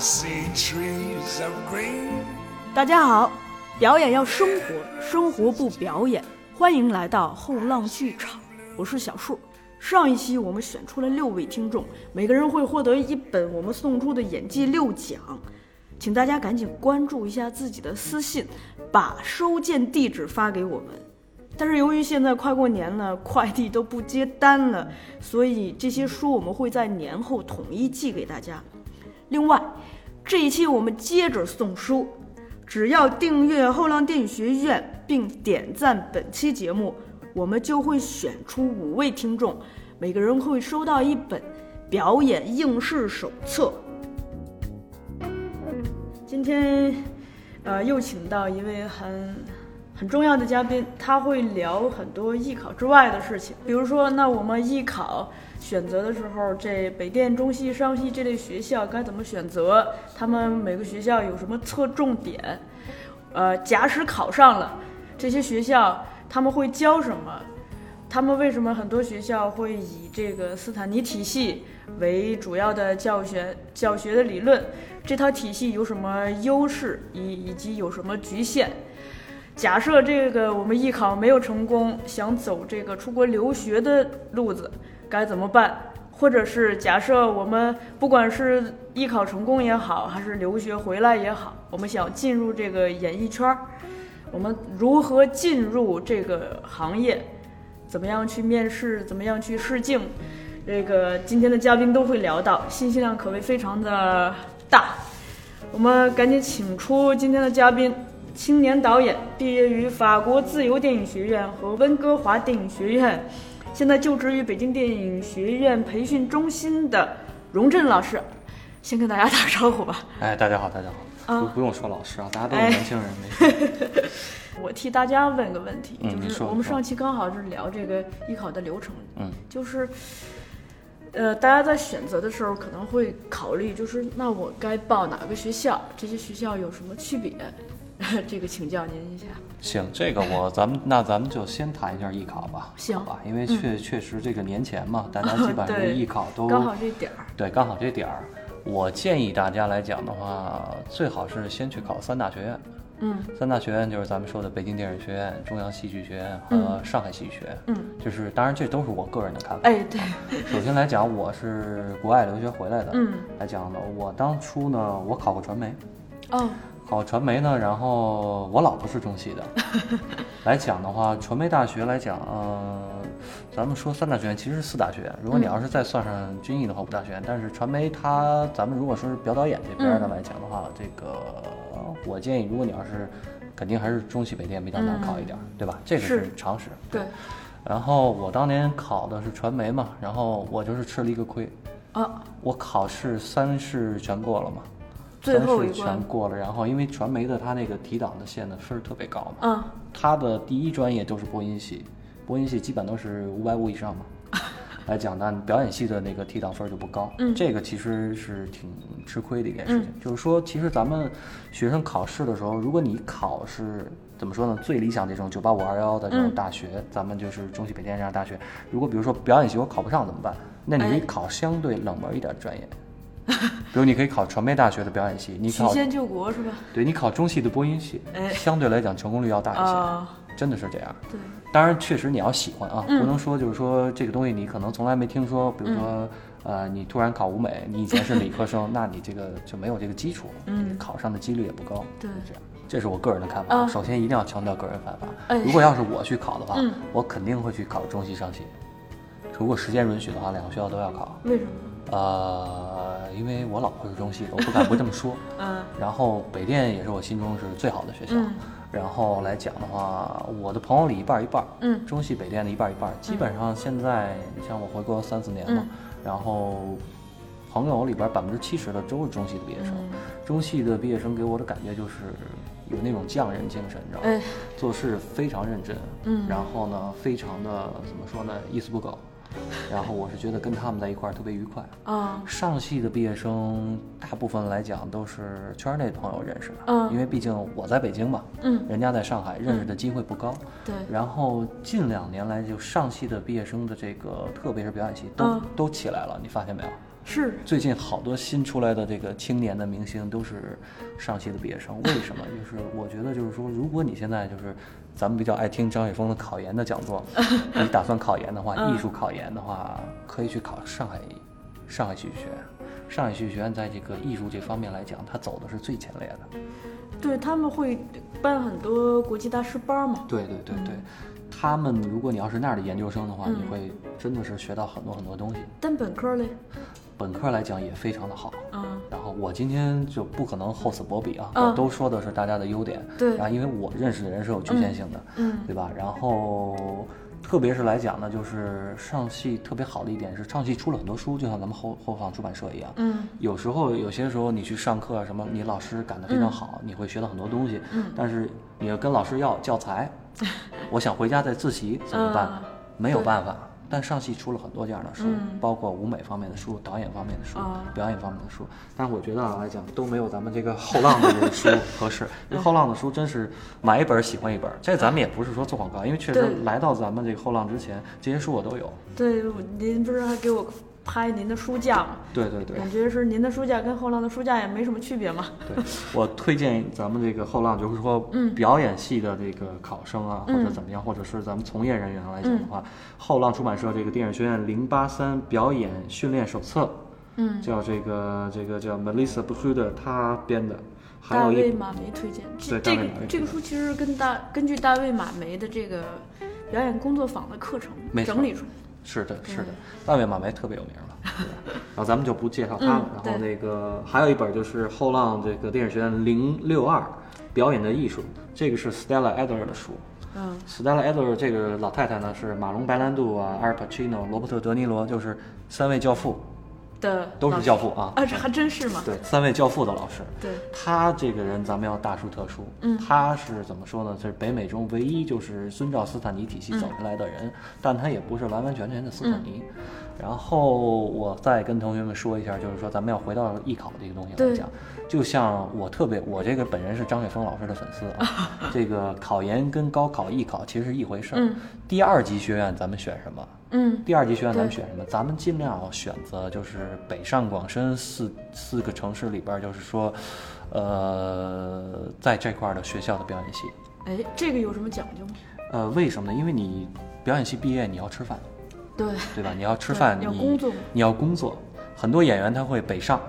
See trees of green. 大家好，表演要生活，生活不表演。欢迎来到后浪剧场，我是小树。上一期我们选出了六位听众，每个人会获得一本我们送出的演技六讲，请大家赶紧关注一下自己的私信，把收件地址发给我们。但是由于现在快过年了，快递都不接单了，所以这些书我们会在年后统一寄给大家。另外，这一期我们接着送书，只要订阅后浪电影学院并点赞本期节目，我们就会选出五位听众，每个人会收到一本表演应试手册。今天，呃，又请到一位很很重要的嘉宾，他会聊很多艺考之外的事情，比如说，那我们艺考。选择的时候，这北电、中戏、上戏这类学校该怎么选择？他们每个学校有什么侧重点？呃，假使考上了，这些学校他们会教什么？他们为什么很多学校会以这个斯坦尼体系为主要的教学教学的理论？这套体系有什么优势以以及有什么局限？假设这个我们艺考没有成功，想走这个出国留学的路子。该怎么办？或者是假设我们不管是艺考成功也好，还是留学回来也好，我们想进入这个演艺圈，我们如何进入这个行业？怎么样去面试？怎么样去试镜？这个今天的嘉宾都会聊到，信息量可谓非常的大。我们赶紧请出今天的嘉宾，青年导演，毕业于法国自由电影学院和温哥华电影学院。现在就职于北京电影学院培训中心的荣振老师，先跟大家打个招呼吧。哎，大家好，大家好。不不用说老师啊，大家都是年轻人，没事。我替大家问个问题，就是我们上期刚好是聊这个艺考的流程，嗯，就是，呃，大家在选择的时候可能会考虑，就是那我该报哪个学校？这些学校有什么区别？这个请教您一下。行，这个我咱们那咱们就先谈一下艺考吧。行吧，因为确确实这个年前嘛，大家 基本上艺考都刚好这点儿。对，刚好这点儿。我建议大家来讲的话，最好是先去考三大学院。嗯。三大学院就是咱们说的北京电影学院、中央戏剧学院和上海戏剧学院。嗯。就是当然这都是我个人的看法。哎，对。首先来讲，我是国外留学回来的。嗯。来讲呢，我当初呢，我考过传媒。哦。考传媒呢，然后我老婆是中戏的，来讲的话，传媒大学来讲，呃，咱们说三大学院其实是四大学院。如果你要是再算上军艺的话，五大学院。但是传媒它，咱们如果说是表导演这边的来讲的话，这个我建议，如果你要是，肯定还是中戏北电比较难考一点，对吧？这个是常识。对。然后我当年考的是传媒嘛，然后我就是吃了一个亏。啊。我考试三试全过了嘛。最后一全过了，然后因为传媒的它那个提档的线的分儿特别高嘛，嗯，它的第一专业都是播音系，播音系基本都是五百五以上嘛，来讲呢，表演系的那个提档分就不高，嗯，这个其实是挺吃亏的一件事情，就是说其实咱们学生考试的时候，如果你考是怎么说呢，最理想这种九八五二幺的这种大学，咱们就是中戏北电这样大学，如果比如说表演系我考不上怎么办？那你考相对冷门一点专业。比如你可以考传媒大学的表演系，你考曲线救国是吧？对你考中戏的播音系，相对来讲成功率要大一些，真的是这样。对，当然确实你要喜欢啊，不能说就是说这个东西你可能从来没听说，比如说呃你突然考舞美，你以前是理科生，那你这个就没有这个基础，嗯，考上的几率也不高。对，这样，这是我个人的看法。首先一定要强调个人看法。哎，如果要是我去考的话，我肯定会去考中戏上戏。如果时间允许的话，两个学校都要考。为什么？呃，因为我老婆是中戏的，我不敢不这么说。嗯。然后北电也是我心中是最好的学校。嗯。然后来讲的话，我的朋友里一半一半。嗯。中戏北电的一半一半，基本上现在你像我回国三四年嘛，然后朋友里边百分之七十的都是中戏的毕业生。中戏的毕业生给我的感觉就是有那种匠人精神，你知道吗？做事非常认真。嗯。然后呢，非常的怎么说呢？一丝不苟。然后我是觉得跟他们在一块儿特别愉快啊。上戏的毕业生大部分来讲都是圈内朋友认识的，嗯，因为毕竟我在北京嘛，嗯，人家在上海认识的机会不高，对。然后近两年来就上戏的毕业生的这个，特别是表演系都都起来了，你发现没有？是最近好多新出来的这个青年的明星都是上戏的毕业生，为什么？就是我觉得就是说，如果你现在就是咱们比较爱听张雪峰的考研的讲座，你打算考研的话，嗯艺术考研的话，可以去考上海上海戏剧学院。上海戏剧学院在这个艺术这方面来讲，它走的是最前列的。对他们会办很多国际大师班嘛。对对对对，他们如果你要是那儿的研究生的话，嗯你会真的是学到很多很多东西。但本科嘞，本科来讲也非常的好。嗯，然后我今天就不可能厚此薄彼啊，嗯我都说的是大家的优点。对然后因为我认识的人是有局限性的，嗯对吧？然后特别是来讲呢，就是上戏特别好的一点是上戏出了很多书，就像咱们后后方出版社一样。嗯，有时候有些时候你去上课啊什么，你老师赶得非常好，你会学到很多东西。嗯但是你要跟老师要教材，我想回家再自习怎么办？啊没有办法。但上戏出了很多这样的书，嗯包括舞美方面的书、导演方面的书、啊表演方面的书。但是我觉得啊来讲都没有咱们这个后浪的这个书 合适。因为后浪的书真是买一本喜欢一本。这咱们也不是说做广告，因为确实来到咱们这个后浪之前，这些书我都有。对，您不是还给我拍您的书架嘛？对对对。感觉是您的书架跟后浪的书架也没什么区别嘛。对，我推荐咱们这个后浪，就是说，嗯表演系的这个考生啊，或者嗯怎么样，或者是咱们从业人员来讲的话，后浪出版社这个电影学院零八三表演训练手册，嗯，叫这个这个叫 Melissa b u h u d 他编的，还大卫马梅推荐这这个这个书其实跟大根据大卫马梅的这个表演工作坊的课程没整理出来。是的，是的，大卫马梅特别有名了，对然后咱们就不介绍他了。嗯然后那个还有一本就是后浪这个电影学院零六二表演的艺术，这个是 Stella Adler 的书。嗯 Stella Adler 这个老太太呢是马龙白兰度啊、阿尔帕奇诺、罗伯特德尼罗，就是三位教父，的都是教父啊。啊，这还真是吗？对，三位教父的老师。对，他这个人咱们要大书特书，嗯他是怎么说呢？这是北美中唯一就是遵照斯坦尼体系走下来的人，但他也不是完完全全的斯坦尼。然后我再跟同学们说一下，就是说咱们要回到艺考这个东西来对讲，就像我特别，我这个本人是张雪峰老师的粉丝啊，这个考研跟高考、艺考其实是一回事儿。嗯第二级学院咱们选什么？嗯第二级学院咱们选什么？咱们尽量选择就是北上广深四四个城市里边儿，就是说，呃，在这块儿的学校的表演系。哎，这个有什么讲究吗？呃，为什么呢？因为你表演系毕业，你要吃饭，对，对吧？你要吃对饭，要你工作你要工作。很多演员他会北上，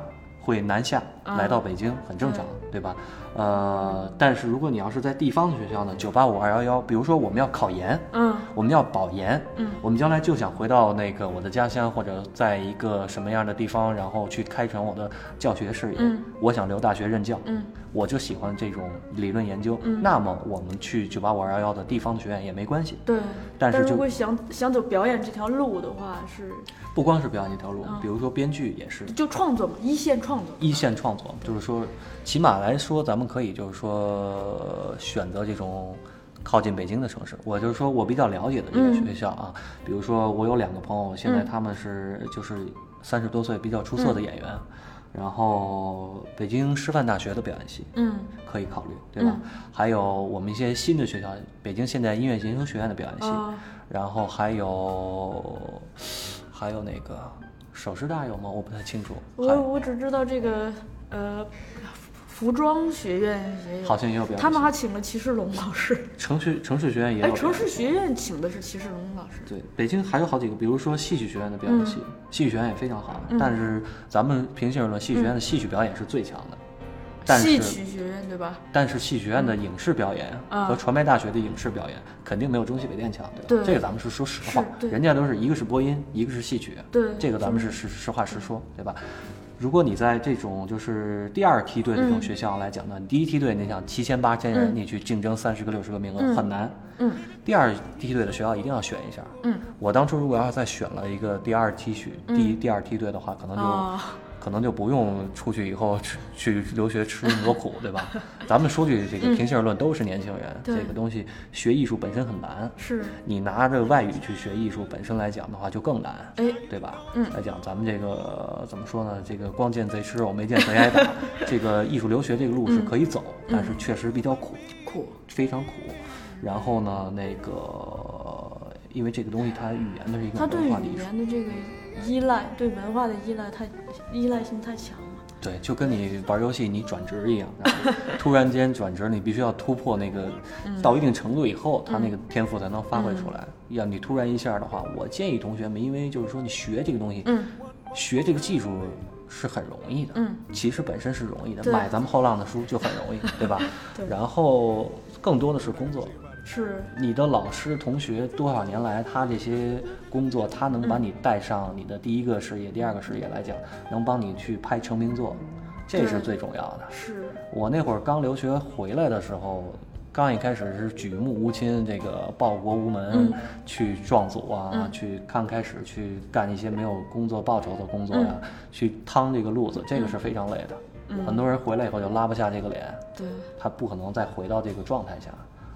会南下，啊来到北京，很正常，对吧？呃，但是如果你要是在地方的学校呢，九八五二幺幺，比如说我们要考研，嗯我们要保研，嗯我们将来就想回到那个我的家乡，或者在一个什么样的地方，然后去开展我的教学事业。嗯我想留大学任教，嗯我就喜欢这种理论研究。嗯那么我们去九八五二幺幺的地方的学院也没关系。对。但是就如果想想走表演这条路的话，是不光是表演这条路，嗯比如说编剧也是。就创作嘛，一线创作。一线创作，就是说，起码来说，咱们可以就是说选择这种靠近北京的城市。我就是说我比较了解的这个嗯学校啊，比如说我有两个朋友，现在嗯他们是就是三十多岁比较出色的演员，然后北京师范大学的表演系嗯可以考虑，对吧？嗯还有我们一些新的学校，北京现代音乐研究学院的表演系，啊然后还有还有那个首师大有吗？我不太清楚。还我我只知道这个呃，服装学院也有，好像也有表演。他们还请了齐世龙老师。城市城市学院也有哎。城市学院请的是齐世龙老师。对，北京还有好几个，比如说戏曲学院的表演系，戏曲学院也非常好。嗯但是咱们平心而论，戏曲学院的戏曲表演是最强的。但戏是曲学院对吧？但是戏曲学院的影视表演啊和传媒大学的影视表演肯定没有中戏北电强，对吧？对这个咱们是说实话，对人家都是一个是播音，一个是戏曲，对这个咱们是实实话实说，对吧？如果你在这种就是第二梯队的这种嗯学校来讲呢，你第一梯队你想七千八千人，嗯你去竞争三十个六十个名额嗯很难。嗯第二梯队的学校一定要选一下。嗯我当初如果要是再选了一个第二梯序、第一第二梯队的话，可能就、啊可能就不用出去以后 去去留学吃那么多苦，对吧？咱们说句这个平心而论，都是年轻人，对这个东西学艺术本身很难。是你拿着外语去学艺术，本身来讲的话就更难，哎对吧？嗯来讲咱们这个怎么说呢？这个光见贼吃肉，没见贼挨打。这个艺术留学这个路是可以走，但是确实比较苦。苦非常苦。然后呢，那个因为这个东西它语言的是一个文化的艺术。依赖，对文化的依赖太依赖性太强了。对，就跟你玩游戏你转职一样，然后突然间转职，你必须要突破那个嗯。到一定程度以后，他那个天赋才能发挥出来。要你突然一下的话，我建议同学们，因为就是说你学这个东西，嗯。学这个技术是很容易的，嗯，其实本身是容易的，买咱们后浪的书就很容易，对吧？对。然后更多的是工作，是，你的老师、同学多少年来，他这些工作，他能把嗯你带上你的第一个事业、第二个事业来讲，能帮你去拍成名作，这是最重要的。是，我那会儿刚留学回来的时候，刚一开始是举目无亲，这个报国无门，嗯。去壮组啊，嗯。去刚开始去干一些没有工作报酬的工作呀、嗯。去趟这个路子，这个是非常累的。嗯。很多人回来以后就拉不下这个脸，对，他不可能再回到这个状态下。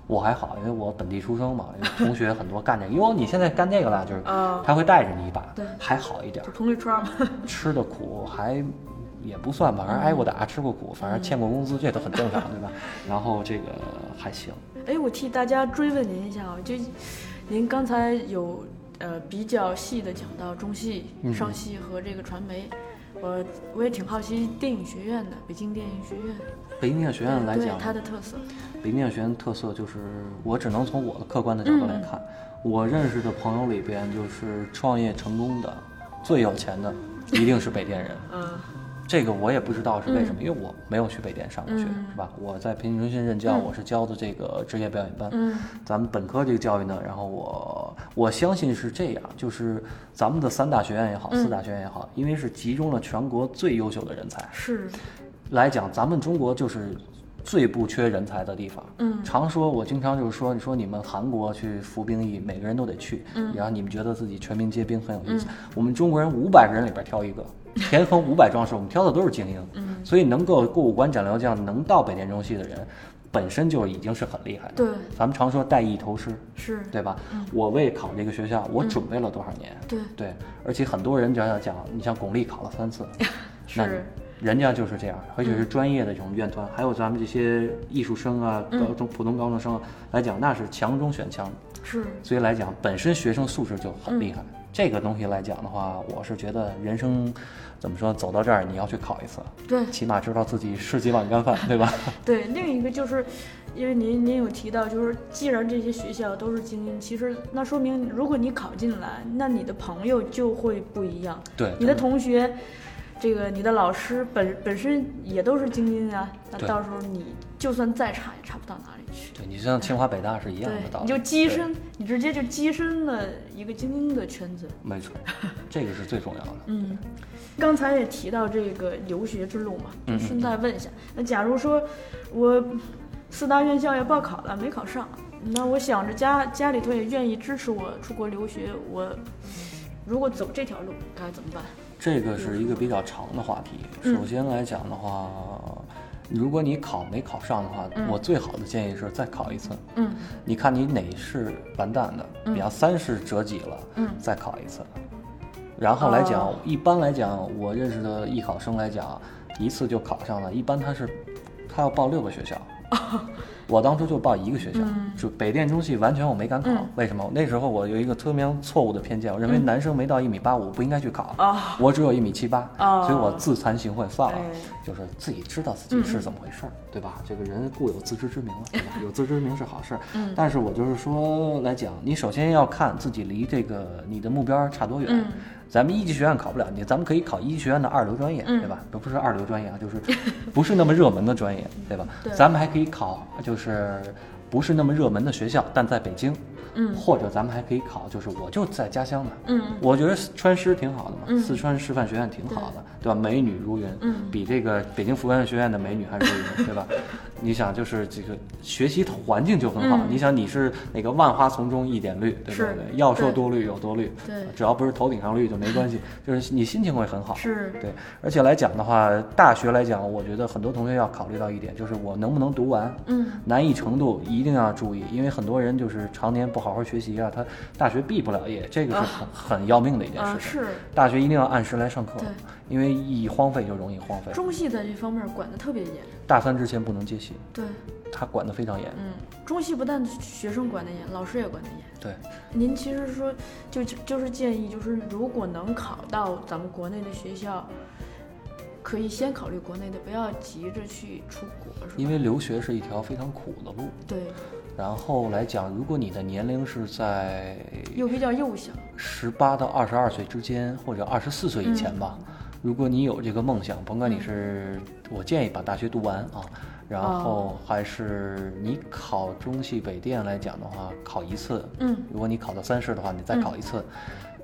我还好，因为我本地出生嘛，因为同学很多干这个，因为，你现在干这个了，就是啊。他会带着你一把，对。还好一点就。同绿川嘛。吃的苦还也不算吧，反正挨过打，吃过苦，反正欠过工资，这都很正常，对吧？然后这个还行，哎，我替大家追问您一下啊，就您刚才有呃比较细的讲到中戏、嗯。上戏和这个传媒，我我也挺好奇电影学院的，北京电影学院北京电影学院来讲，它的特色，北京电影学院特色就是，我只能从我的客观的角度来看，我认识的朋友里边，就是创业成功的、最有钱的，一定是北电人。嗯。这个我也不知道是为什么，因为我没有去北电上过学，嗯。是吧？我在培训中心任教，我是教的这个职业表演班。嗯。咱们本科这个教育呢，然后我我相信是这样，就是咱们的三大学院也好，嗯。四大学院也好，因为是集中了全国最优秀的人才。是来讲，咱们中国就是最不缺人才的地方。嗯常说，我经常就是说，你说你们韩国去服兵役，每个人都得去，嗯然后你们觉得自己全民皆兵很有意思。我们中国人五百个人里边挑一个，田横五百壮士，我们挑的都是精英。嗯所以能够过五关斩六将，能到北电中戏的人，本身就已经是很厉害的。对咱们常说带艺投师，是对吧？我为考这个学校，我准备了多少年？对对，而且很多人就要讲，你像巩俐考了三次，那是人家就是这样，而且是专业的这种院团，还有咱们这些艺术生啊、嗯。高中普通高中生啊来讲，那是强中选强，是。所以来讲，本身学生素质就很嗯。厉害。这个东西来讲的话，我是觉得人生怎么说，走到这儿你要去考一次，对。起码知道自己是几碗干饭，对吧？对，另一个就是，因为您您有提到，就是既然这些学校都是精英，其实那说明如果你考进来，那你的朋友就会不一样。对，你的同学，这个你的老师本本身也都是精英啊，那到时候你就算再差也差不到哪里去。对你像清华北大是一样的道对，理，你就跻身，你直接就跻身了一个精英的圈子。没错，这个是最重要的。嗯，刚才也提到这个留学之路嘛，顺带问一下，那假如说我四大院校也报考了，没考上，那我想着家家里头也愿意支持我出国留学，我如果走这条路该怎么办？这个是一个比较长的话题。嗯首先来讲的话，如果你考没考上的话，嗯我最好的建议是再考一次。嗯你看你哪是完蛋的，嗯比方三是折戟了，嗯再考一次。然后来讲，哦一般来讲，我认识的艺考生来讲，一次就考上了。一般他是他要报六个学校，我当初就报一个学校，嗯就北电中戏，完全我没敢考。嗯为什么？那时候我有一个特别错误的偏见，我认为男生没到一米八五不应该去考，啊我只有一米七八，哦所以我自惭形秽，算了，哎就是自己知道自己是怎么回事儿，对吧？这个人固有自知之明了，对吧？有自知之明是好事儿，嗯但是我就是说来讲，你首先要看自己离这个你的目标差多远。嗯咱们一级学院考不了你，咱们可以考一级学院的二流专业，嗯。对吧？都不是二流专业啊，就是不是那么热门的专业，对吧？对。咱们还可以考就是不是那么热门的学校，但在北京，嗯。或者咱们还可以考，就是我就在家乡的，嗯。我觉得川师挺好的嘛，嗯。四川师范学院挺好的，对吧？美女如云，嗯比这个北京服务员学院的美女还如云，对吧？你想，就是这个学习环境就很好。嗯你想，你是那个万花丛中一点绿，对不对？要说多绿有多绿，对只要不是头顶上绿就没关系，就是你心情会很好。是对，而且来讲的话，大学来讲，我觉得很多同学要考虑到一点，就是我能不能读完。嗯难易程度一定要注意，因为很多人就是常年不好好学习啊，他大学毕不了业，这个是很、很要命的一件事。是大学一定要按时来上课对，因为一荒废就容易荒废。中戏在这方面管得特别严。大三之前不能接戏，对，他管得非常严。嗯，中戏不但学生管得严，老师也管得严。对，您其实说就就是建议，就是如果能考到咱们国内的学校，可以先考虑国内的，不要急着去出国，是吧？因为留学是一条非常苦的路。对，然后来讲，如果你的年龄是在又比较幼小，十八到二十二岁之间，或者二十四岁以前吧，如果你有这个梦想，甭管你是，我建议把大学读完啊，然后还是你考中戏北电来讲的话，考一次，嗯，如果你考到三试的话，你再考一次。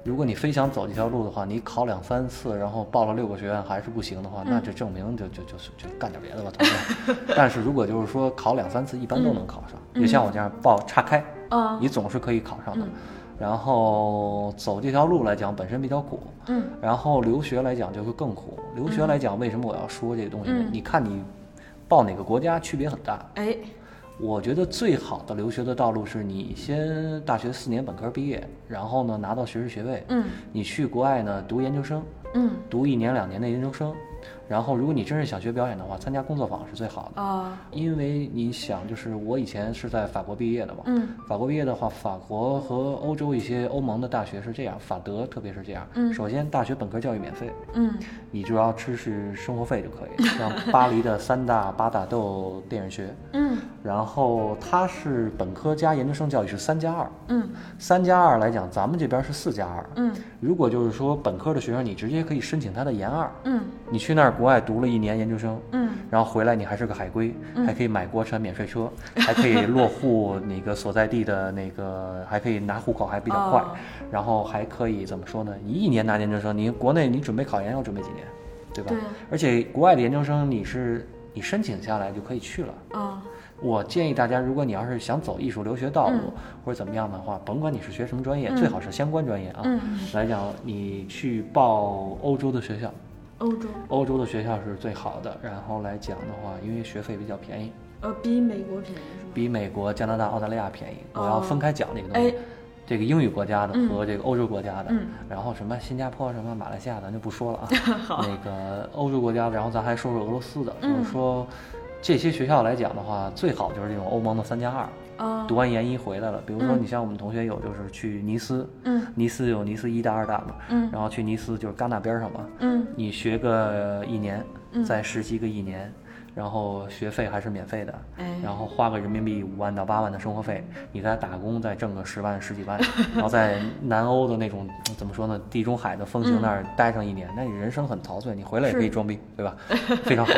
如果你非想走这条路的话，你考两三次，然后报了六个学院还是不行的话，那就证明就就就是就干点别的吧，同学。但是如果就是说考两三次，一般都能考上，就像我这样报岔开，啊，你总是可以考上的。嗯。然后走这条路来讲，本身比较苦，嗯。然后留学来讲就会更苦。留学来讲，为什么我要说这个东西呢？嗯。你看你报哪个国家区别很大。哎，我觉得最好的留学的道路是你先大学四年本科毕业，然后呢拿到学士学位，嗯。你去国外呢读研究生，嗯。读一年两年的研究生，然后如果你真是想学表演的话，参加工作坊是最好的。啊，因为你想，就是我以前是在法国毕业的嘛，嗯。法国毕业的话，法国和欧洲一些欧盟的大学是这样，法德特别是这样。嗯。首先大学本科教育免费，嗯你主要支持生活费就可以。像巴黎的三大八大都有电影学，嗯然后它是本科加研究生教育是三加二，嗯三加二来讲，咱们这边是四加二。嗯如果就是说本科的学生，你直接可以申请他的研二，嗯你去那儿国外读了一年研究生，嗯然后回来你还是个海归，还可以买国产免税车，还可以落户那个所在地的那个，还可以拿户口还比较快，哦然后还可以怎么说呢？你一年拿研究生，你国内你准备考研要准备几年，对吧？对而且国外的研究生你是你申请下来就可以去了。啊我建议大家，如果你要是想走艺术留学道路、嗯或者怎么样的话，甭管你是学什么专业，嗯最好是相关专业啊。嗯来讲，你去报欧洲的学校，欧洲欧洲的学校是最好的。然后来讲的话，因为学费比较便宜，呃比美国便宜是吗？比美国、加拿大、澳大利亚便宜。哦我要分开讲这个东西，哎这个英语国家的嗯和这个欧洲国家的，嗯然后什么新加坡、什么马来西亚，咱就不说了啊。那个欧洲国家，然后咱还说说俄罗斯的，就是嗯说这些学校来讲的话，最好就是这种欧盟的三加二。啊读完研一回来了，比如说嗯。你像我们同学有就是去尼斯，嗯。尼斯有尼斯一大二大嘛，嗯。然后去尼斯就是戛纳边上嘛，嗯。你学个一年，嗯。再实习个一年，然后学费还是免费的，哎。然后花个人民币五万到八万的生活费，你再打工再挣个十万十几万，然后在南欧的那种怎么说呢，地中海的风情那儿待上一年，那你人生很陶醉，你回来也可以装逼，对吧？非常好，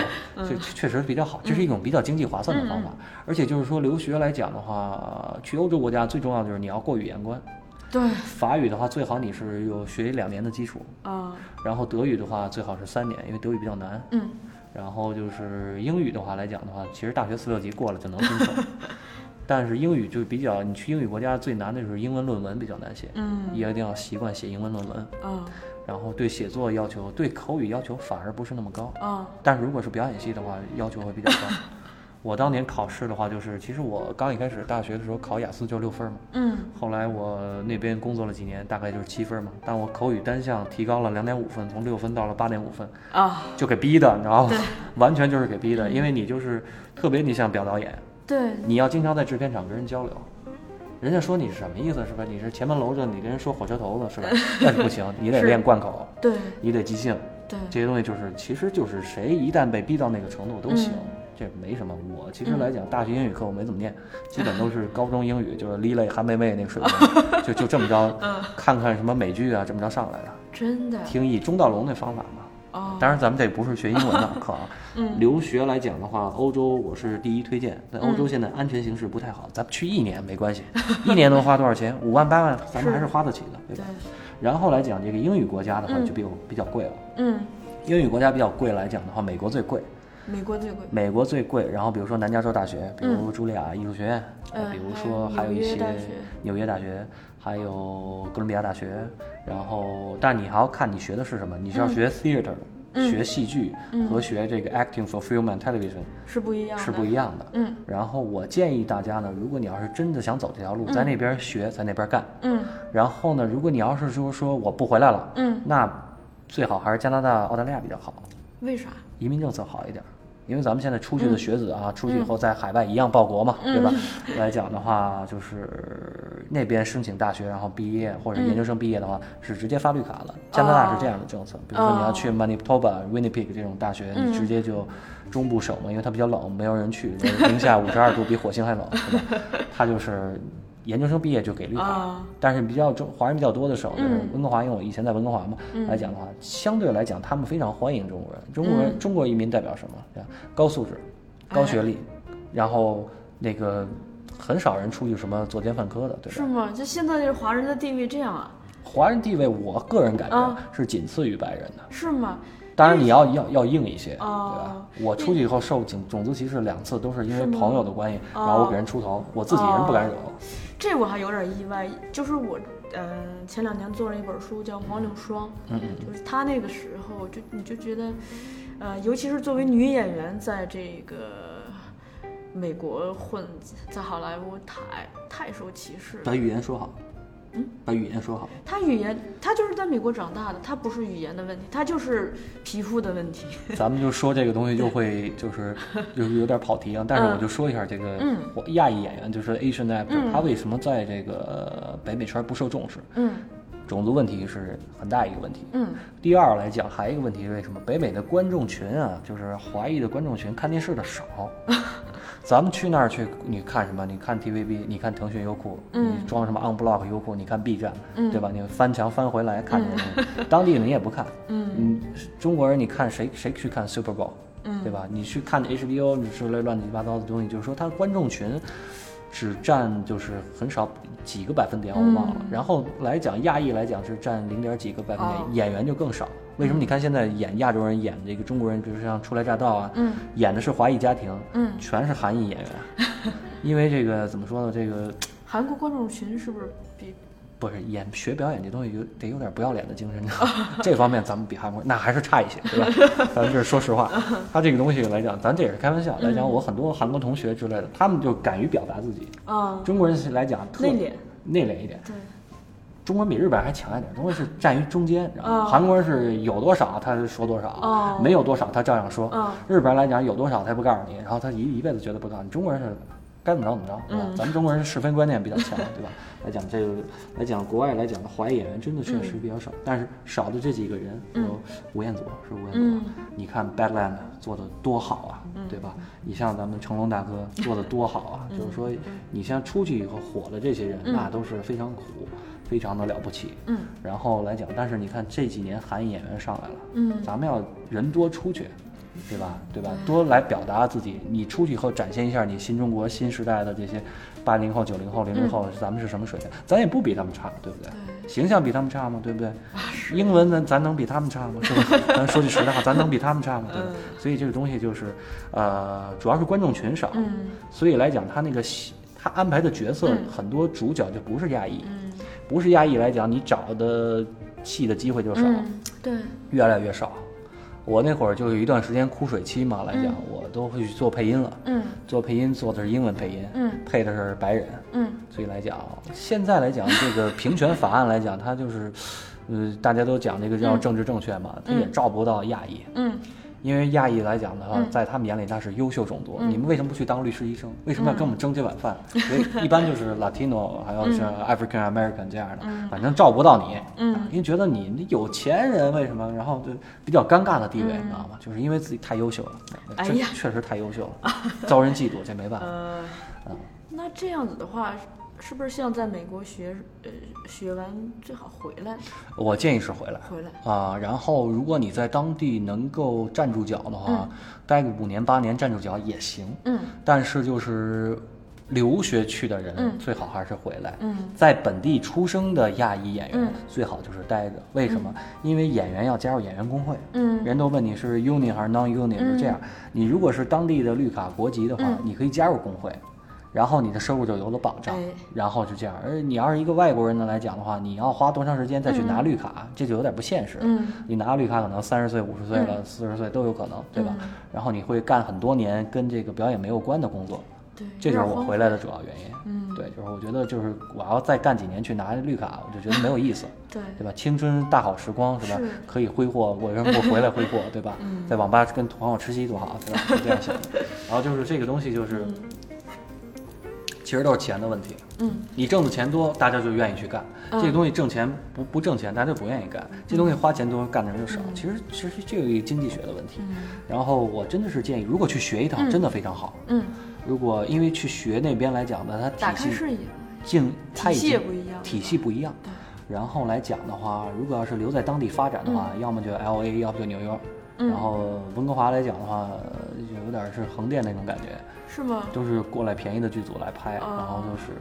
这确实比较好，这是一种比较经济划算的方法。而且就是说留学来讲的话，去欧洲国家最重要的就是你要过语言关。对。法语的话，最好你是有学两年的基础，啊然后德语的话最好是三年，因为德语比较难。嗯然后就是英语的话来讲的话，其实大学四六级过了就能分手。但是英语就比较，你去英语国家最难的就是英文论文比较难写，嗯也一定要习惯写英文论文。啊然后对写作要求，对口语要求反而不是那么高。啊但是如果是表演系的话，要求会比较高。我当年考试的话，就是其实我刚一开始大学的时候考雅思就六分嘛，嗯后来我那边工作了几年，大概就是七分嘛。但我口语单项提高了两点五分，从六分到了八点五分，啊就给逼的，你知道吗对？完全就是给逼的，因为你就是特别你想表导演，对你要经常在制片厂跟人交流。人家说你是什么意思是吧？你是前门楼子，你跟人说火车头子是吧？那是不行，你得练贯口，对你得即兴，对这些东西就是，其实就是谁一旦被逼到那个程度都行，嗯这没什么。我其实来讲，大学英语课我没怎么念，基本 都是高中英语，就是李磊、韩梅梅那个水平，就就这么着，嗯看看什么美剧啊，这么着上来的。真的听译中道龙那方法嘛。哦当然，咱们这不是学英文的课啊。嗯留学来讲的话，欧洲我是第一推荐。但欧洲现在安全形势不太好，咱们去一年没关系，一年能花多少钱？五万八万，咱们还是花得起的，对对吧？然后来讲这个英语国家的话，嗯就比较比较贵了。嗯英语国家比较贵来讲的话，美国最贵，美国最贵美国最贵。然后比如说南加州大学，比如茱莉亚艺术学院，比如说还有一些纽约大学还有哥伦比亚大学。然后，但你还要看你学的是什么，你是要学 theater，、嗯学戏剧、和学这个 acting for film and television 是不一样的是不一样的。嗯然后我建议大家呢，如果你要是真的想走这条路，在那边学，在那边干。嗯然后呢，如果你要是说说我不回来了，嗯那最好还是加拿大、澳大利亚比较好，为啥？移民政策好一点。因为咱们现在出去的学子啊，出去以后在海外一样报国嘛，对吧？来讲的话，就是那边申请大学，然后毕业或者研究生毕业的话，是直接发绿卡了。加拿大是这样的政策，比如说你要去 Manitoba、Winnipeg 这种大学，你直接就中部省嘛，因为它比较冷，没有人去，零下五十二度，比火星还冷，对吧？它就是。研究生毕业就给绿卡，啊但是比较中华人比较多的省就是嗯温哥华，因为我以前在温哥华嘛，来讲的话，相对来讲他们非常欢迎中国人。中国人、中国移民代表什么？高素质、高学历，然后那个很少人出去什么作奸犯科的，对吧？是吗？就现在这华人的地位这样啊？华人地位，我个人感觉啊是仅次于白人的。是吗？当然你要要要硬一些，对吧哦？我出去以后受种种族歧视两次，都是因为朋友的关系，然后我给人出头，我自己人不敢惹。这我还有点意外，就是我，嗯、前两年做了一本书叫《黄柳霜》，嗯嗯，就是她那个时候就你就觉得，呃，尤其是作为女演员，在这个美国混，在好莱坞太太受歧视了。把语言说好，嗯，把语言说好。他语言，他就是在美国长大的，他不是语言的问题，他就是皮肤的问题。咱们就说这个东西就会 就是就是有点跑题啊，但是我就说一下这个嗯亚裔演员，就是 Asian actor，、他为什么在这个北美圈不受重视？嗯种族问题是很大一个问题。嗯第二来讲，还有一个问题，为什么北美的观众群啊，就是华裔的观众群看电视的少？咱们去那儿去，你看什么？你看 TVB，你看腾讯优酷，嗯你装什么 Unblock 优酷，你看 B 站，嗯对吧？你翻墙翻回来看这个东西，当地的你也不看。嗯嗯，中国人你看谁谁去看 Super Bowl，嗯对吧？你去看 HBO 你之类乱七八糟的东西，就是说他观众群只占就是很少几个百分点，我忘了。嗯然后来讲亚裔来讲是占零点几个百分点，哦演员就更少。为什么？你看现在演亚洲人演这个中国人，比如像初来乍到啊，嗯演的是华裔家庭，嗯，全是韩裔演员，因为这个怎么说呢？这个韩国观众群是不是比不是演学表演这东西有得有点不要脸的精神，这方面咱们比韩国那还是差一些，对吧？咱们这是说实话，他这个东西来讲，咱这也是开玩笑来讲，我很多韩国同学之类的，他们就敢于表达自己。啊中国人来讲特内敛？内敛一点，对，中国人比日本还强一点，中国人是站于中间，然后哦韩国人是有多少他说多少，哦没有多少他照样说。嗯日本人来讲有多少他也不告诉你，然后他一一辈子觉得不告诉你。中国人是该怎么着怎么着，对吧？嗯咱们中国人是非观念比较强，对吧？来讲这个来讲国外来讲的华裔演员真的确实比较少，但是少的这几个人，吴彦祖是吴彦祖，嗯你看 Badland 做的多好啊，对吧？你像咱们成龙大哥做的多好啊，就是说你像出去以后火的这些人，那都是非常苦。非常的了不起，嗯然后来讲，但是你看这几年韩裔演员上来了，嗯咱们要人多出去，对吧？对吧？多来表达自己，你出去以后展现一下你新中国新时代的这些八零后、九零后、零零后，咱们是什么水平？咱也不比他们差，对不对？形象比他们差吗？对不对？英文咱咱能比他们差吗？是吧？咱说句实在话，咱能比他们差吗？对吧？所以这个东西就是，呃，主要是观众群少，嗯所以来讲，他那个戏他安排的角色嗯很多主角就不是亚裔，嗯不是亚裔来讲，你找的戏的机会就少。嗯，对，越来越少。我那会儿就有一段时间枯水期嘛，来讲、我都会去做配音了。嗯。做配音做的是英文配音，嗯。配的是白人，嗯。所以来讲，现在来讲这个平权法案来讲，它就是，呃，大家都讲这个叫政治正确嘛，它也照不到亚裔。嗯因为亚裔来讲的话，嗯在他们眼里那是优秀种族。嗯你们为什么不去当律师、医生？为什么要跟我们争这碗饭？所以一般就是 Latino，还有像 African American 这样的，嗯反正照不到你。嗯啊因为觉得你你有钱人为什么？然后就比较尴尬的地位，嗯你知道吗？就是因为自己太优秀了，这哎呀确实太优秀了，遭人嫉妒，这没办法。呃，嗯那这样子的话，是不是像在美国学呃学完最好回来我建议是回来。回来？啊，然后如果你在当地能够站住脚的话，待个五年八年站住脚也行。嗯但是就是留学去的人，嗯最好还是回来。嗯在本地出生的亚裔演员，嗯最好就是待着。为什么？因为演员要加入演员工会。嗯人都问你是 union 还是 non union，、是这样。你如果是当地的绿卡国籍的话，嗯你可以加入工会，然后你的收入就有了保障，哎然后就这样。而你要是一个外国人呢来讲的话，你要花多长时间再去拿绿卡，这就有点不现实。嗯你拿绿卡可能三十岁、五十岁了、四十岁都有可能，对吧？嗯然后你会干很多年跟这个表演没有关的工作，对，这就是我回来的主要原因。嗯对，就是我觉得就是我要再干几年去拿绿卡，我就觉得没有意思，对对吧？青春大好时光是吧？是可以挥霍，我为什么不回来挥霍，对吧？嗯在网吧跟朋友吃鸡多好，对吧？就这样想的。然后就是这个东西就是，其实都是钱的问题。嗯你挣的钱多，大家就愿意去干。嗯这个东西挣钱不不挣钱，大家就不愿意干。这东西花钱多，干的人就少。其实其实这有一个经济学的问题。嗯然后我真的是建议，如果去学一趟，真的非常好。嗯，如果因为去学那边来讲呢，它体系开视野，竞，它已体系也经不一样。体系不一样。然后来讲的话，如果要是留在当地发展的话，要么就 L A，要不就纽约。嗯然后温哥华来讲的话，有点是横店那种感觉，是吗？都是过来便宜的剧组来拍。哦然后就是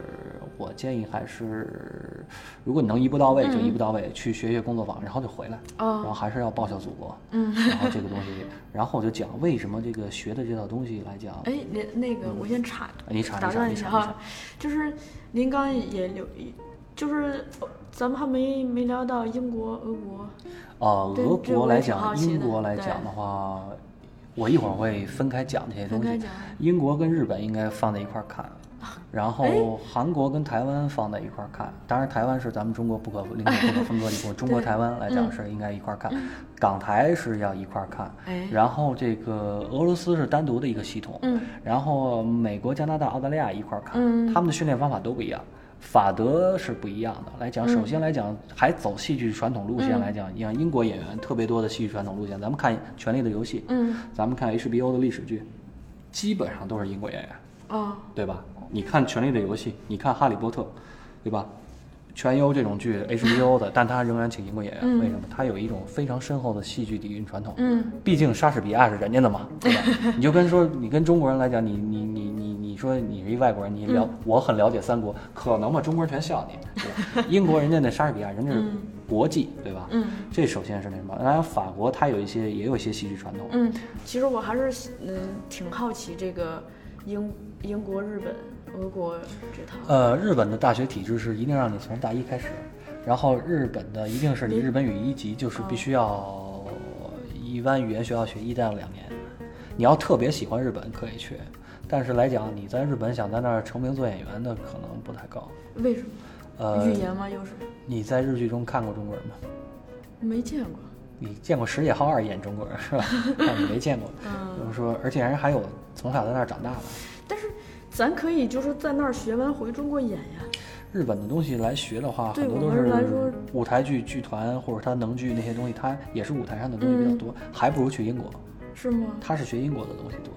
我建议还是，如果你能一步到位就一步到位，去学学工作坊，然后就回来。然后哦，还是要报效祖国。嗯。然后这个东西，然后我就讲为什么这个学的这套东西来讲，哎，您那个，我先插，你查查你查断一下哈，就是您刚刚也留，就是呃咱们还没没聊到英国、俄国，呃，俄国来讲，英国来讲的话，我一会儿会分开讲这些东西。英国跟日本应该放在一块儿看，然后韩国跟台湾放在一块儿看。当然，台湾是咱们中国不可领土不可分割的一部分，中国台湾来讲是应该一块儿看，港台是要一块儿看。哎，然后这个俄罗斯是单独的一个系统，嗯然后美国、加拿大、澳大利亚一块儿看，嗯他们的训练方法都不一样。法德是不一样的。来讲，首先来讲，还走戏剧传统路线来讲，像英国演员特别多的戏剧传统路线。咱们看《权力的游戏》，嗯，咱们看 HBO 的历史剧，基本上都是英国演员，啊，对吧？你看《权力的游戏》，你看《哈利波特》，对吧？全优这种剧 HBO 的，但他仍然请英国演员，嗯为什么？他有一种非常深厚的戏剧底蕴传统。嗯毕竟莎士比亚是人家的嘛，对吧？你就跟说，你跟中国人来讲，你你你你你说你是一外国人，你了、我很了解三国，可能吗？中国人全笑你，对吧？英国人家那莎士比亚，人家是国际，对吧？嗯这首先是那什么，当然法国它有一些也有一些戏剧传统，嗯，其实我还是嗯挺好奇这个英英国、日本、俄国这套。呃，日本的大学体制是一定让你从大一开始，然后日本的一定是你日本语一级，就是必须要一般语言学校学一到两年。你要特别喜欢日本可以去，但是来讲你在日本想在那儿成名做演员的可能不太高。为什么？呃语，言吗？又是你在日剧中看过中国人吗？没见过。你见过石野浩二演中国人是吧？但你没见过。嗯，就是说，而且人还有从小在那儿长大的。但是咱可以就是在那儿学完回中国演呀。日本的东西来学的话，很多都是舞台剧、剧团或者他能剧那些东西，它也是舞台上的东西比较多，还不如去英国。是吗？他是学英国的东西多。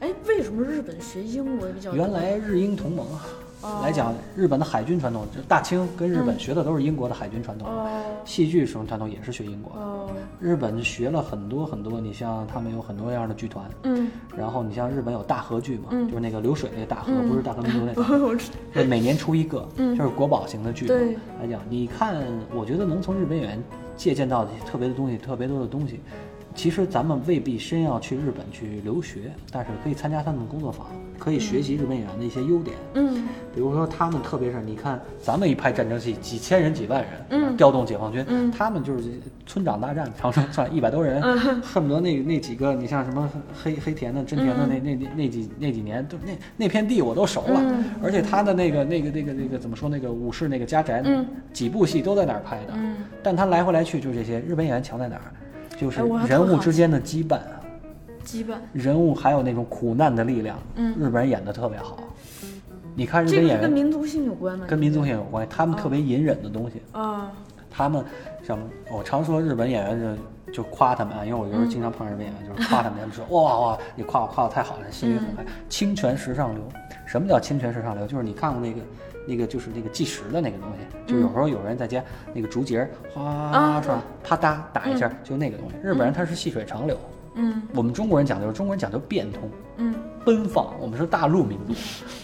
哎，为什么日本学英国比较多？原来日英同盟啊，哦来讲日本的海军传统，就大清跟日本学的都是英国的海军传统，哦。戏剧什么传统也是学英国。的日本学了很多很多，你像他们有很多样的剧团，嗯，然后你像日本有大河剧嘛，嗯。就是那个流水那个大河，不是大河民族那我个，我知对，每年出一个，嗯。就是国宝型的剧来讲，你看，我觉得能从日本演员借鉴到的特别的东西，特别多的东西。其实咱们未必先要去日本去留学，但是可以参加他们的工作坊，可以学习日本演员的一些优点。嗯。比如说他们，特别是你看咱们一拍战争戏，几千人、几万人，嗯。调动解放军，嗯。他们就是村长大战，长春算一百多人，恨不得那那几个，你像什么黑黑田的、真田的那、那那那几那几年，都那那片地我都熟了，嗯。而且他的那个那个那个那个怎么说，那个武士那个家宅，嗯。几部戏都在那儿拍的，嗯，但他来回来去就这些，日本演员强在哪儿？就是人物之间的羁绊。羁绊。人物还有那种苦难的力量，嗯日本人演的特别好。你看日本演员跟民族性有关吗？跟民族性有关系，他们特别隐忍的东西，啊，他们像我常说日本演员就就夸他们啊，因为我有时候经常碰上日本演员，就是夸他们，他们说哇哇，你夸我夸的太好了，心里很快。清泉石上流，什么叫清泉石上流？就是你看过那个那个就是那个计时的那个东西，就有时候有人在家那个竹节儿哗啊唰啪嗒打一下，就那个东西。日本人他是细水长流，嗯我们中国人讲究中国人讲究变通。嗯奔放，我们是大陆民族，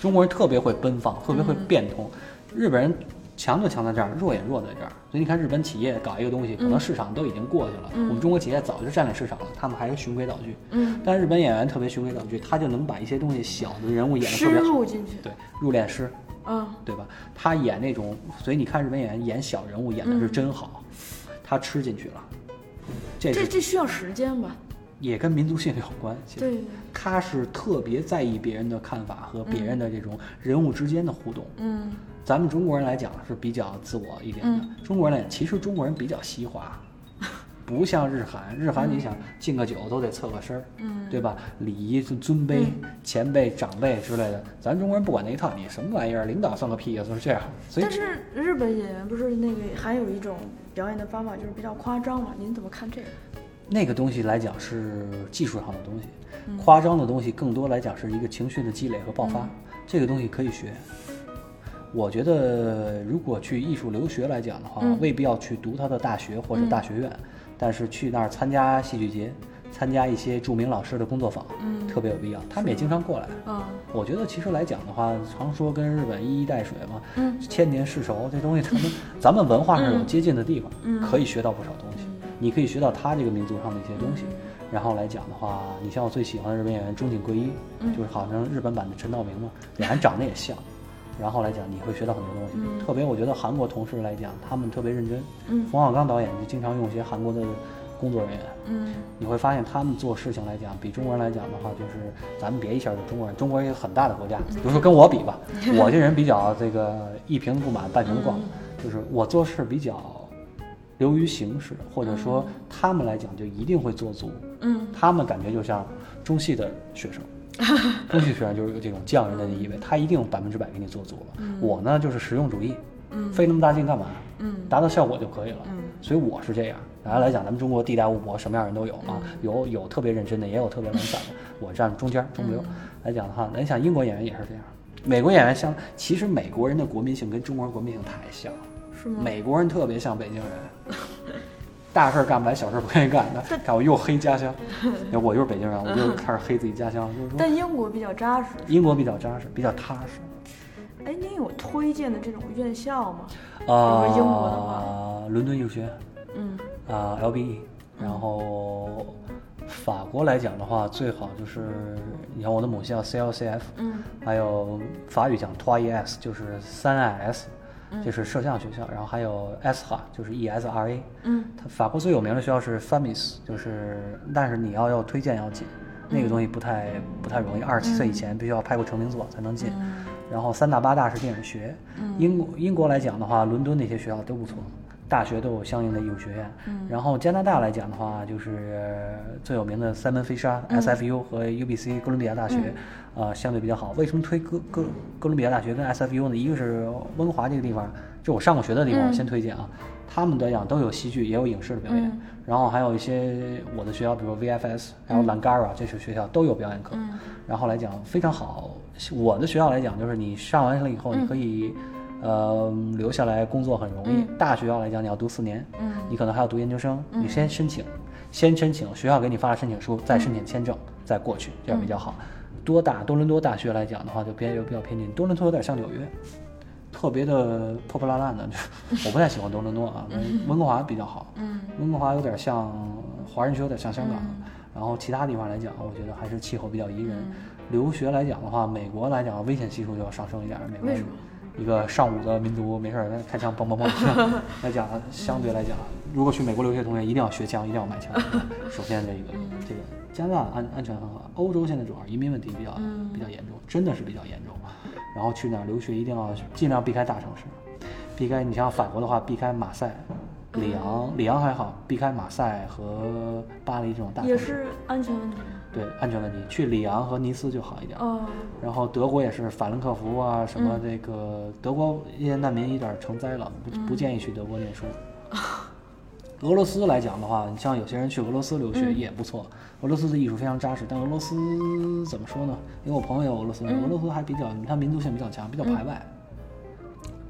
中国人特别会奔放，特别会变通。日本人强就强在这儿，弱也弱在这儿。所以你看，日本企业搞一个东西，可能市场都已经过去了，我们中国企业早就占领市场了，他们还是循规蹈矩。嗯，但日本演员特别循规蹈矩，他就能把一些东西小的人物演得特别好。入进去。对，入殓师，啊，对吧？他演那种，所以你看日本演员演小人物演的是真好，他吃进去了。这这这需要时间吧？也跟民族性有关。系对，他是特别在意别人的看法和别人的这种人物之间的互动。嗯咱们中国人来讲是比较自我一点的，嗯中国人来讲，其实中国人比较西化，不像日韩，日韩你想敬个酒都得侧个身儿，嗯，对吧？礼仪、尊尊卑、前辈、长辈之类的，咱中国人不管那一套，你什么玩意儿，领导算个屁呀，就是这样。所以但是日本演员不是那个还有一种表演的方法，就是比较夸张嘛？您怎么看这个？那个东西来讲是技术上的东西，嗯夸张的东西更多来讲是一个情绪的积累和爆发，这个东西可以学。我觉得如果去艺术留学来讲的话，嗯未必要去读他的大学或者大学院，但是去那儿参加戏剧节，参加一些著名老师的工作坊，嗯特别有必要。他们也经常过来。嗯，我觉得其实来讲的话，常说跟日本一衣带水嘛，嗯千年世仇，这东西他们 咱们文化上有接近的地方，嗯可以学到不少东西。你可以学到他这个民族上的一些东西。嗯然后来讲的话，你像我最喜欢的日本演员中井贵一，嗯就是好像日本版的陈道明嘛，俩人长得也像。然后来讲，你会学到很多东西。特别我觉得韩国同事来讲，他们特别认真。嗯冯小刚导演就经常用一些韩国的工作人员。嗯你会发现他们做事情来讲，比中国人来讲的话，就是咱们别一下就中国人，中国人一个很大的国家。比如说跟我比吧，我这人比较这个一瓶不满半瓶逛，就是我做事比较流于形式，或者说他们来讲就一定会做足。嗯他们感觉就像中戏的学生，中戏学院就是有这种匠人的意味，他一定百分之百给你做足了。我呢就是实用主义，嗯费那么大劲干嘛？嗯达到效果就可以了。嗯所以我是这样。然后来讲，咱们中国地大物博，什么样人都有啊，嗯有有特别认真的，也有特别懒散的。我站中间中流。嗯来讲的话，咱想英国演员也是这样，美国演员像，其实美国人的国民性跟中国人国民性太像了。是吗？美国人特别像北京人，大事儿干不来，小事儿不愿意干的。看我又黑家乡，我就是北京人，我就开始黑自己家乡。就是说，但英国比较扎实。英国比较扎实，比较踏实。哎，您有推荐的这种院校吗？啊、英国的话伦敦艺术学院嗯啊、LBE，然后法国来讲的话，最好就是你看我的母校 CLCF，嗯还有法语讲 t o i s 就是三 IS，这是摄像学校，然后还有 ESHA 就是 E ESRA，嗯。它法国最有名的学校是 FAMIS，就是但是你要要推荐要进，那个东西不太不太容易，二十七岁以前必须要拍过成名作才能进。然后三大八大是电影学，英国英国来讲的话，伦敦那些学校都不错，大学都有相应的艺术学院。然后加拿大来讲的话，就是最有名的三门飞沙 SFU 和 UBC 哥伦比亚大学，呃，相对比较好。为什么推哥哥哥伦比亚大学跟 SFU 呢？一个是温哥华这个地方，就我上过学的地方，我先推荐啊。他们来讲都有戏剧，也有影视的表演，然后还有一些我的学校，比如 VFS，还有 Langara 这些学校都有表演课，然后来讲非常好。我的学校来讲，就是你上完了以后，你可以、呃留下来工作很容易。大学校来讲，你要读四年，嗯你可能还要读研究生，你先申请，先申请学校给你发了申请书，再申请签证，再过去，这样比较好。多大多伦多大学来讲的话，就偏就比较偏近，多伦多有点像纽约。特别的破破烂烂的，就我不太喜欢多伦多啊，温哥华比较好。嗯温哥华有点像华人区，有点像香港。然后其他地方来讲，我觉得还是气候比较宜人。留学来讲的话，美国来讲危险系数就要上升一点。美国为什么一个上武的民族，没事儿开枪嘣嘣嘣来讲，相对来讲，如果去美国留学的同学一定要学枪，一定要买枪。首先这个这个加拿大安安全很好，欧洲现在主要移民问题比较比较严重，真的是比较严重。然后去哪儿留学一定要尽量避开大城市，避开你像法国的话，避开马赛、里昂，里昂还好，避开马赛和巴黎这种大城市。也是安全问题吗？对安全问题，去里昂和尼斯就好一点。哦，然后德国也是法兰克福啊，什么这个、德国一些难民有点成灾了，不不建议去德国念书。俄罗斯来讲的话，你像有些人去俄罗斯留学也不错，俄罗斯的艺术非常扎实，但俄罗斯怎么说呢？因为我朋友有俄罗斯人，俄罗斯还比较，它民族性比较强，比较排外，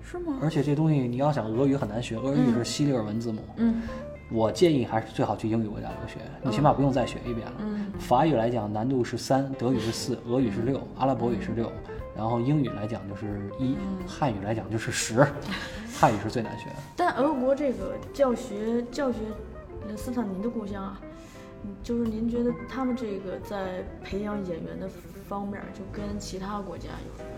是吗？而且这东西你要想俄语很难学，俄语是西里尔文字母。嗯我建议还是最好去英语国家留学，你起码不用再学一遍了。嗯法语来讲难度是三，德语是四，俄语是六，阿拉伯语是六，然后英语来讲就是一，汉语来讲就是十，汉语是最难学的。但俄国这个教学教学，呃斯坦尼的故乡啊，嗯就是您觉得他们这个在培养演员的方面，就跟其他国家有什么。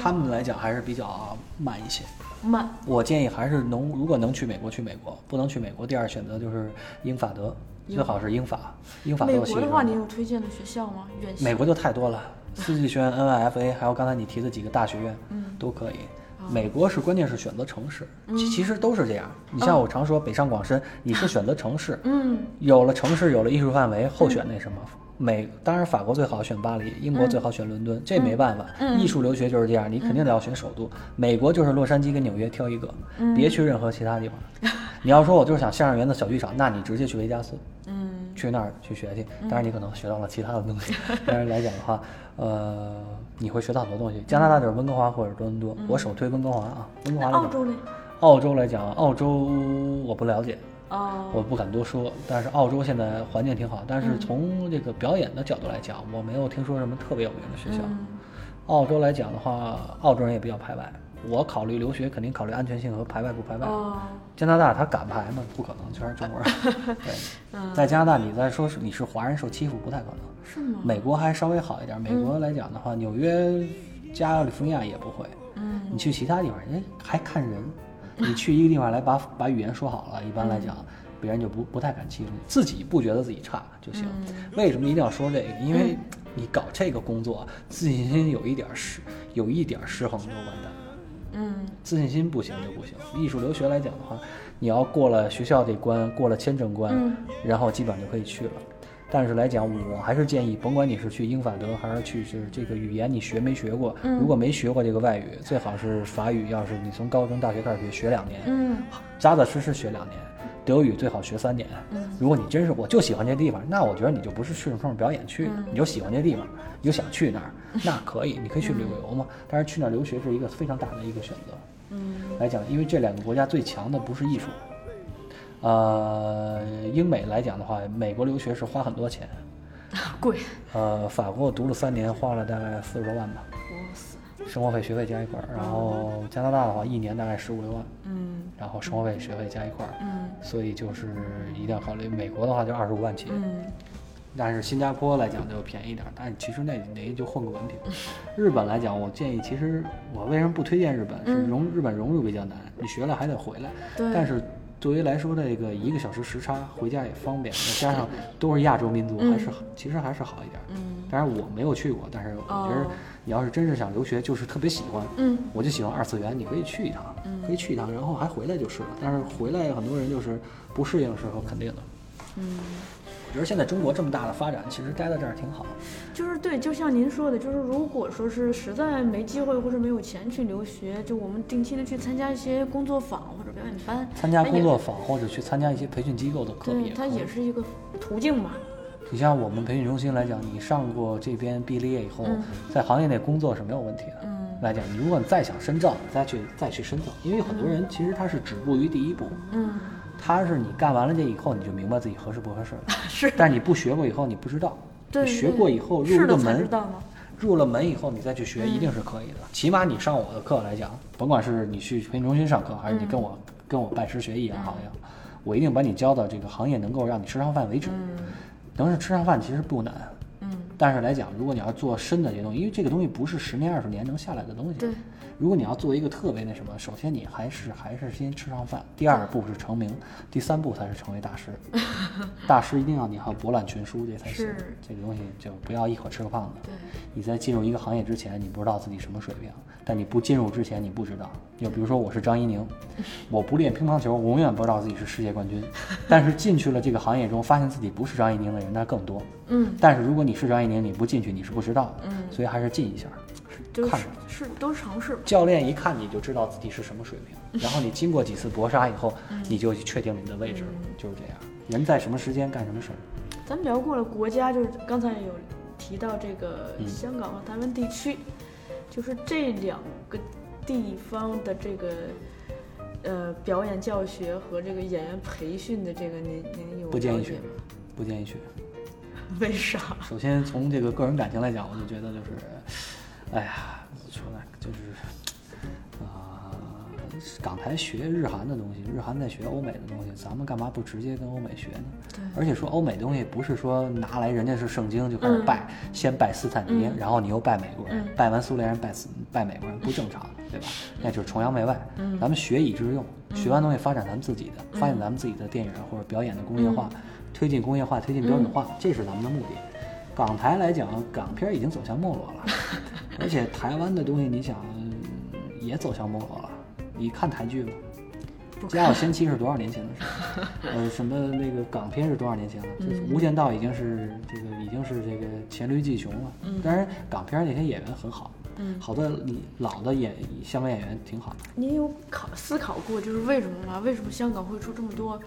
他们来讲还是比较慢一些。慢，我建议还是能，如果能去美国去美国，不能去美国，第二选择就是英法德，最好是英法，英法都美国的话，你有推荐的学校吗？院系？美国就太多了，四季学院、NYFA，还有刚才你提的几个大学院，嗯都可以。哦美国是关键是选择城市，其实都是这样。你像我常说北上广深，你是选择城市，嗯有了城市，有了艺术范围，后选那什么。美当然法国最好选巴黎，英国最好选伦敦，这没办法。艺术留学就是这样，你肯定得要选首都。美国就是洛杉矶跟纽约挑一个，别去任何其他地方。你要说我就是想相声园子小剧场，那你直接去维加斯。嗯去那儿去学去，当然你可能学到了其他的东西，但是来讲的话，呃，你会学到很多东西。加拿大就是温哥华或者多伦多，我首推温哥华啊。温哥华来讲，那澳洲嘞？澳洲来讲，澳洲我不了解，哦，我不敢多说。但是澳洲现在环境挺好，但嗯是从这个表演的角度来讲，我没有听说什么特别有名的学校。嗯澳洲来讲的话，澳洲人也比较排外。我考虑留学，肯定考虑安全性和排外不排外。哦，加拿大他敢排吗？不可能，全是中国人。对，在加拿大你再说是你是华人受欺负，不太可能。是吗？美国还稍微好一点，美国来讲的话，纽约、加利福尼亚也不会。嗯，你去其他地方，人还看人。你去一个地方来把把语言说好了，一般来讲，别人就不不太敢欺负你，自己不觉得自己差就行。为什么一定要说这个？因为你搞这个工作，自信心有一点失，有一点失衡就完蛋。嗯自信心不行就不行。艺术留学来讲的话，你要过了学校这关，过了签证关，嗯然后基本上就可以去了。但是来讲，我还是建议，甭管你是去英法德还是去是这个语言，你学没学过？如果没学过这个外语，最好是法语，要是你从高中、大学开始学，学两年，嗯扎扎实实学两年。德语最好学三年。如果你真是我就喜欢这地方，那我觉得你就不是顺着冲着表演去的，你就喜欢这地方，你就想去那儿，那可以，你可以去旅游嘛。但是去那儿留学是一个非常大的一个选择。嗯来讲，因为这两个国家最强的不是艺术，呃，英美来讲的话，美国留学是花很多钱，贵，呃，法国我读了三年，花了大概四十多万吧，哇塞，生活费、学费加一块儿。然后加拿大的话，一年大概十五六万，嗯然后生活费、学费加一块儿，嗯所以就是一定要考虑。美国的话就二十五万起，嗯但是新加坡来讲就便宜点儿，但是其实那那也就混个文凭。日本来讲，我建议，其实我为什么不推荐日本？是融日本融入比较难，你学了还得回来。对但是作为来说，这个一个小时时差回家也方便，再加上都是亚洲民族，还是其实还是好一点。嗯当然我没有去过，但是我觉得哦你要是真是想留学，就是特别喜欢，嗯我就喜欢二次元，你可以去一趟，可以去一趟，然后还回来就是了。但是回来很多人就是不适应是很肯定的。嗯，我觉得现在中国这么大的发展，其实待在这儿挺好。就是对，就像您说的，就是如果说是实在没机会或者没有钱去留学，就我们定期的去参加一些工作坊或者表演班，参加工作坊或者去参加一些培训机构的课对，它也。是一个途径嘛。你像我们培训中心来讲，你上过这边毕了业以后，嗯在行业内工作是没有问题的。嗯来讲，你如果你再想深造，你再去再去深造，因为很多人其实他是止步于第一步，嗯，他是你干完了这以后，你就明白自己合适不合适了。是，但你不学过以后，你不知道。对，你学过以后入了门，知道吗？入了门以后，你再去学，一定是可以的。起码你上我的课来讲，甭管是你去培训中心上课，还是你跟我、跟我拜师学艺也好也好，我一定把你教到这个行业能够让你吃上饭为止。能是吃上饭其实不难，嗯，但是来讲，如果你要做深的这些东西，因为这个东西不是十年二十年能下来的东西。对。如果你要做一个特别那什么，首先你还是还是先吃上饭，第二步是成名，第三步才是成为大师。大师一定要你要博览群书，这才行是。这个东西就不要一口吃个胖子。对，你在进入一个行业之前，你不知道自己什么水平，但你不进入之前，你不知道。就比如说我是张怡宁，我不练乒乓球，我永远不知道自己是世界冠军。但是进去了这个行业中，发现自己不是张怡宁的人那更多。嗯，但是如果你是张怡宁，你不进去，你是不知道的。嗯所以还是进一下。就是看是都是尝试。教练一看你就知道自己是什么水平，然后你经过几次搏杀以后，你就确定你的位置了，就是这样。人在什么时间干什么事儿。咱们聊过了国家，就是刚才有提到这个嗯香港和台湾地区，就是这两个地方的这个呃表演教学和这个演员培训的这个，您您有不建议去？不建议去。为啥？首先从这个个人感情来讲，我就觉得就是，哎呀，说呢，就是，啊、港台学日韩的东西，日韩在学欧美的东西，咱们干嘛不直接跟欧美学呢？对。而且说欧美东西不是说拿来人家是圣经就开始拜，先拜斯坦尼，然后你又拜美国人，拜完苏联人拜斯拜美国人，不正常，对吧？那就是崇洋媚外。咱们学以致用，学完东西发展咱们自己的，发展咱们自己的电影或者表演的工业化，推进工业化，推进标准化，这是咱们的目的。港台来讲，港片已经走向没落了，而且台湾的东西，你想嗯也走向没落了。你看台剧吗？《家有仙妻》是多少年前的事？呃，什么那个港片是多少年前了？就是《无间道》已经是这个已经是这个黔驴技穷了。当然，港片那些演员很好，好多老的演香港演员挺好的。您有考思考过，就是为什么吗？为什么香港会出这么多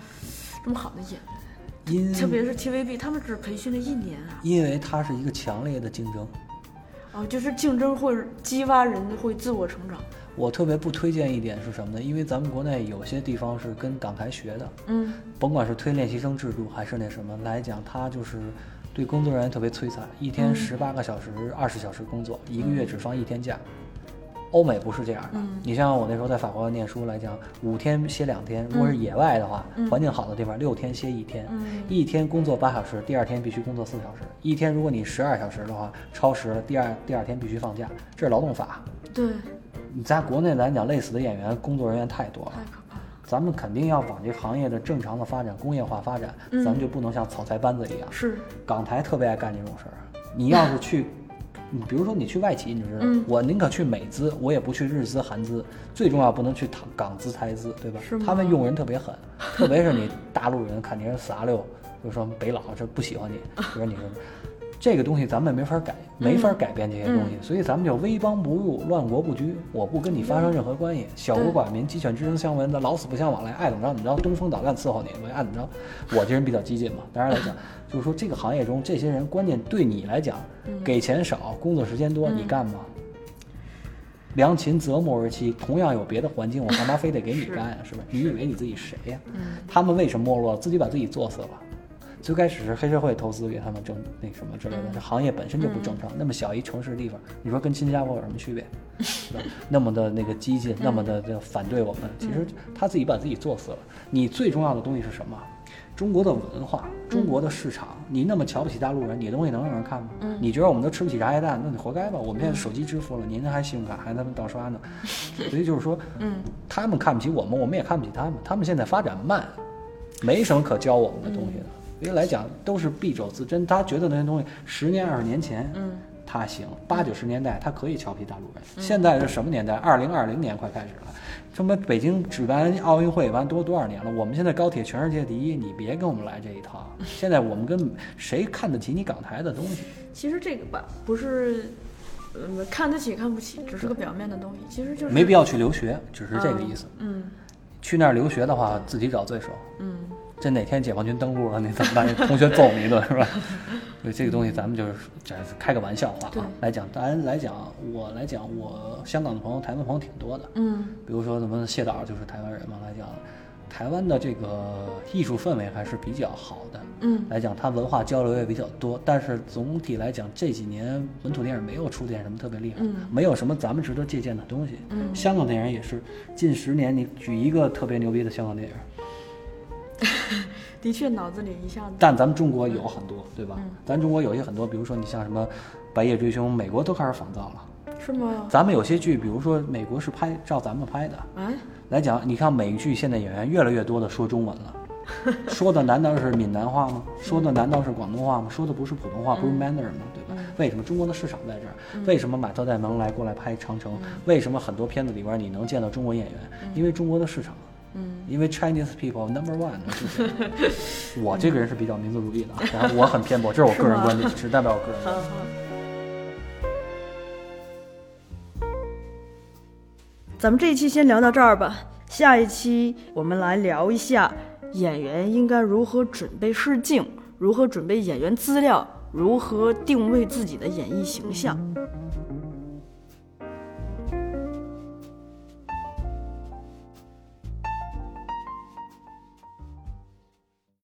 这么好的演员？因特别是 TVB，他们只培训了一年啊。因为它是一个强烈的竞争。哦，就是竞争会激发人会自我成长。我特别不推荐一点是什么呢？因为咱们国内有些地方是跟港台学的，嗯，甭管是推练习生制度还是那什么来讲，它就是对工作人员特别摧残，一天十八个小时、二十小时工作，一个月只放一天假。欧美不是这样的，你像我那时候在法国念书来讲，五天歇两天，如果是野外的话，环境好的地方，六天歇一天，一天工作八小时，第二天必须工作四小时，一天如果你十二小时的话，超时了，第二第二天必须放假，这是劳动法。对，你在国内来讲，累死的演员、工作人员太多了。咱们肯定要往这行业的正常的发展、工业化发展，咱们就不能像草台班子一样。是，港台特别爱干这种事儿。你要是去，你比如说你去外企，你知道，我宁可去美资，我也不去日资、韩资。最重要不能去港港资、台资，对吧他们用人特别狠，特别是你大陆人看你是傻溜，比如说北佬这不喜欢你，比如说你说。这个东西咱们没法改，没法改变这些东西，所以咱们就威邦不入，乱国不居。我不跟你发生任何关系，小国寡民，鸡犬之声相闻的，老死不相往来，爱怎么着怎么着，东风导弹伺候你，我爱怎么着。我这人比较激进嘛，当然来讲，就是说这个行业中这些人，关键对你来讲，给钱少，工作时间多，你干吗？良禽择木而栖，同样有别的环境，我干嘛非得给你干呀？是吧？你以为你自己谁呀？他们为什么没落？自己把自己作死了。最开始是黑社会投资给他们挣那什么之类的，这行业本身就不正常。那么小一城市地方，你说跟新加坡有什么区别？是吧？那么的那个激进，那么的这反对我们，其实他自己把自己作死了。你最重要的东西是什么？中国的文化，中国的市场，你那么瞧不起大陆人，你的东西能让人看吗？你觉得我们都吃不起茶叶蛋，那你活该吧？我们现在手机支付了，您还信用卡还他们盗刷呢，所以就是说，嗯，他们看不起我们，我们也看不起他们。他们现在发展慢，没什么可教我们的东西的。所以来讲，都是敝帚自珍。他觉得那些东西，十年二十年前，嗯，他行；八九十年代，他可以瞧不起大陆人。现在是什么年代？二零二零年快开始了。什么北京举办奥运会完多多少年了？我们现在高铁全世界第一，你别跟我们来这一套。现在我们跟谁看得起你港台的东西？其实这个吧，不是，呃，看得起看不起，只是个表面的东西。其实就是没必要去留学，只是这个意思。嗯去那儿留学的话，自己找罪受。嗯，这哪天解放军登陆了，你怎么办？同学揍你一顿是吧？所以这个东西咱们就是开个玩笑话啊。来讲，当然来讲，我来讲，我香港的朋友、台湾朋友挺多的。嗯比如说咱们谢导就是台湾人嘛，来讲，台湾的这个艺术氛围还是比较好的。嗯，来讲，它文化交流也比较多，但是总体来讲，这几年本土电影没有出现什么特别厉害，嗯没有什么咱们值得借鉴的东西。嗯香港电影也是，近十年你举一个特别牛逼的香港电影，的确脑子里一下子，但咱们中国有很多，对吧？嗯咱中国有些很多，比如说你像什么《白夜追凶》，美国都开始仿造了。是吗？咱们有些剧，比如说美国是拍照咱们拍的，哎，来讲，你看美剧现在演员越来越多的说中文了，说的难道是闽南话吗？说的难道是广东话吗？说的不是普通话，不是 Mandarin 吗？对吧？为什么中国的市场在这儿？为什么马特戴蒙来过来拍《长城》？为什么很多片子里边你能见到中国演员？因为中国的市场。嗯，因为 Chinese people number one，就是 我这个人是比较民族主义的，啊，然后我很偏颇，这是我个人观点，只代表我个人观点。咱们这一期先聊到这儿吧，下一期我们来聊一下演员应该如何准备试镜，如何准备演员资料，如何定位自己的演艺形象。